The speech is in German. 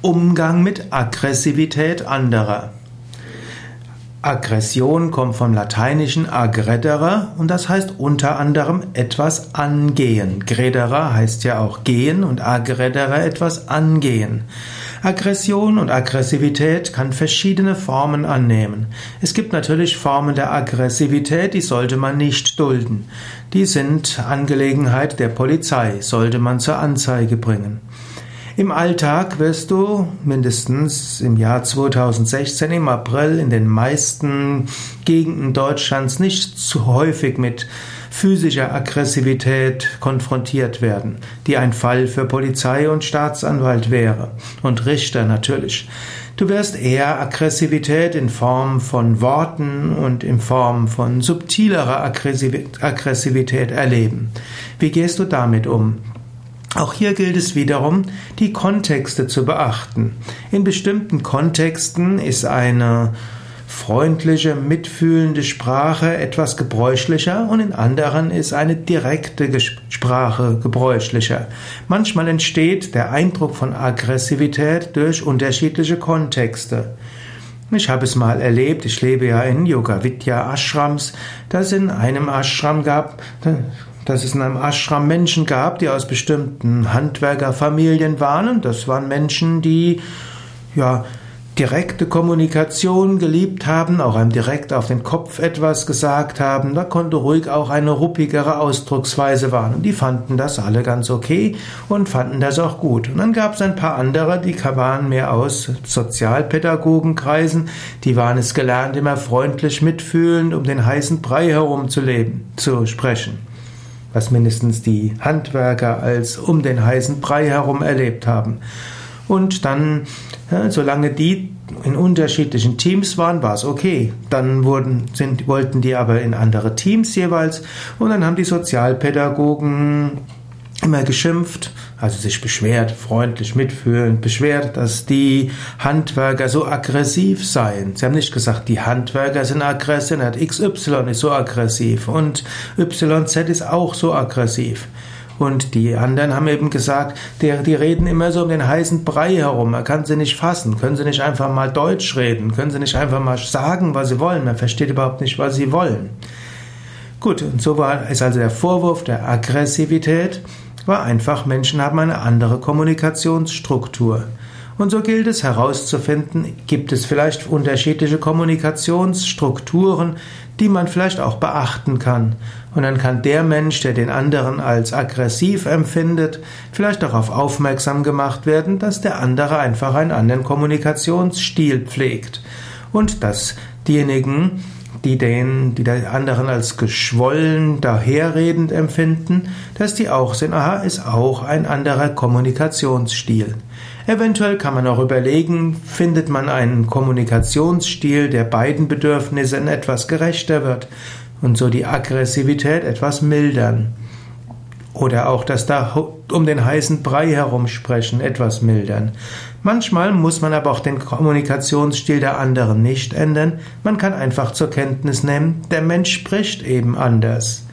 Umgang mit Aggressivität anderer. Aggression kommt vom lateinischen aggredere und das heißt unter anderem etwas angehen. Gredere heißt ja auch gehen und aggredere etwas angehen. Aggression und Aggressivität kann verschiedene Formen annehmen. Es gibt natürlich Formen der Aggressivität, die sollte man nicht dulden. Die sind Angelegenheit der Polizei, sollte man zur Anzeige bringen. Im Alltag wirst du mindestens im Jahr 2016 im April in den meisten Gegenden Deutschlands nicht zu häufig mit physischer Aggressivität konfrontiert werden, die ein Fall für Polizei und Staatsanwalt wäre und Richter natürlich. Du wirst eher Aggressivität in Form von Worten und in Form von subtilerer Aggressivität erleben. Wie gehst du damit um? Auch hier gilt es wiederum, die Kontexte zu beachten. In bestimmten Kontexten ist eine freundliche, mitfühlende Sprache etwas gebräuchlicher und in anderen ist eine direkte Sprache gebräuchlicher. Manchmal entsteht der Eindruck von Aggressivität durch unterschiedliche Kontexte. Ich habe es mal erlebt, ich lebe ja in Yoga Vidya Ashrams, dass in einem Ashram gab, dass es in einem Ashram Menschen gab, die aus bestimmten Handwerkerfamilien waren. Und das waren Menschen, die ja direkte Kommunikation geliebt haben, auch einem direkt auf den Kopf etwas gesagt haben, da konnte ruhig auch eine ruppigere Ausdrucksweise waren. Und die fanden das alle ganz okay und fanden das auch gut. Und dann gab es ein paar andere, die waren mehr aus Sozialpädagogenkreisen, die waren es gelernt, immer freundlich mitfühlend um den heißen Brei herum zu zu sprechen was mindestens die Handwerker als um den heißen Brei herum erlebt haben. Und dann, solange die in unterschiedlichen Teams waren, war es okay. Dann wurden, sind, wollten die aber in andere Teams jeweils und dann haben die Sozialpädagogen immer geschimpft, also sich beschwert, freundlich mitfühlend, beschwert, dass die Handwerker so aggressiv seien. Sie haben nicht gesagt, die Handwerker sind aggressiv, XY ist so aggressiv und YZ ist auch so aggressiv. Und die anderen haben eben gesagt, die, die reden immer so um den heißen Brei herum. Man kann sie nicht fassen. Können sie nicht einfach mal Deutsch reden? Können sie nicht einfach mal sagen, was sie wollen? Man versteht überhaupt nicht, was sie wollen. Gut, und so war, ist also der Vorwurf der Aggressivität war einfach, Menschen haben eine andere Kommunikationsstruktur. Und so gilt es herauszufinden, gibt es vielleicht unterschiedliche Kommunikationsstrukturen, die man vielleicht auch beachten kann. Und dann kann der Mensch, der den anderen als aggressiv empfindet, vielleicht darauf aufmerksam gemacht werden, dass der andere einfach einen anderen Kommunikationsstil pflegt. Und dass diejenigen, die den, die der anderen als geschwollen, daherredend empfinden, dass die auch sehen, aha, ist auch ein anderer Kommunikationsstil. Eventuell kann man auch überlegen, findet man einen Kommunikationsstil, der beiden Bedürfnissen etwas gerechter wird und so die Aggressivität etwas mildern. Oder auch das da um den heißen Brei herum sprechen etwas mildern. Manchmal muss man aber auch den Kommunikationsstil der anderen nicht ändern. Man kann einfach zur Kenntnis nehmen, der Mensch spricht eben anders.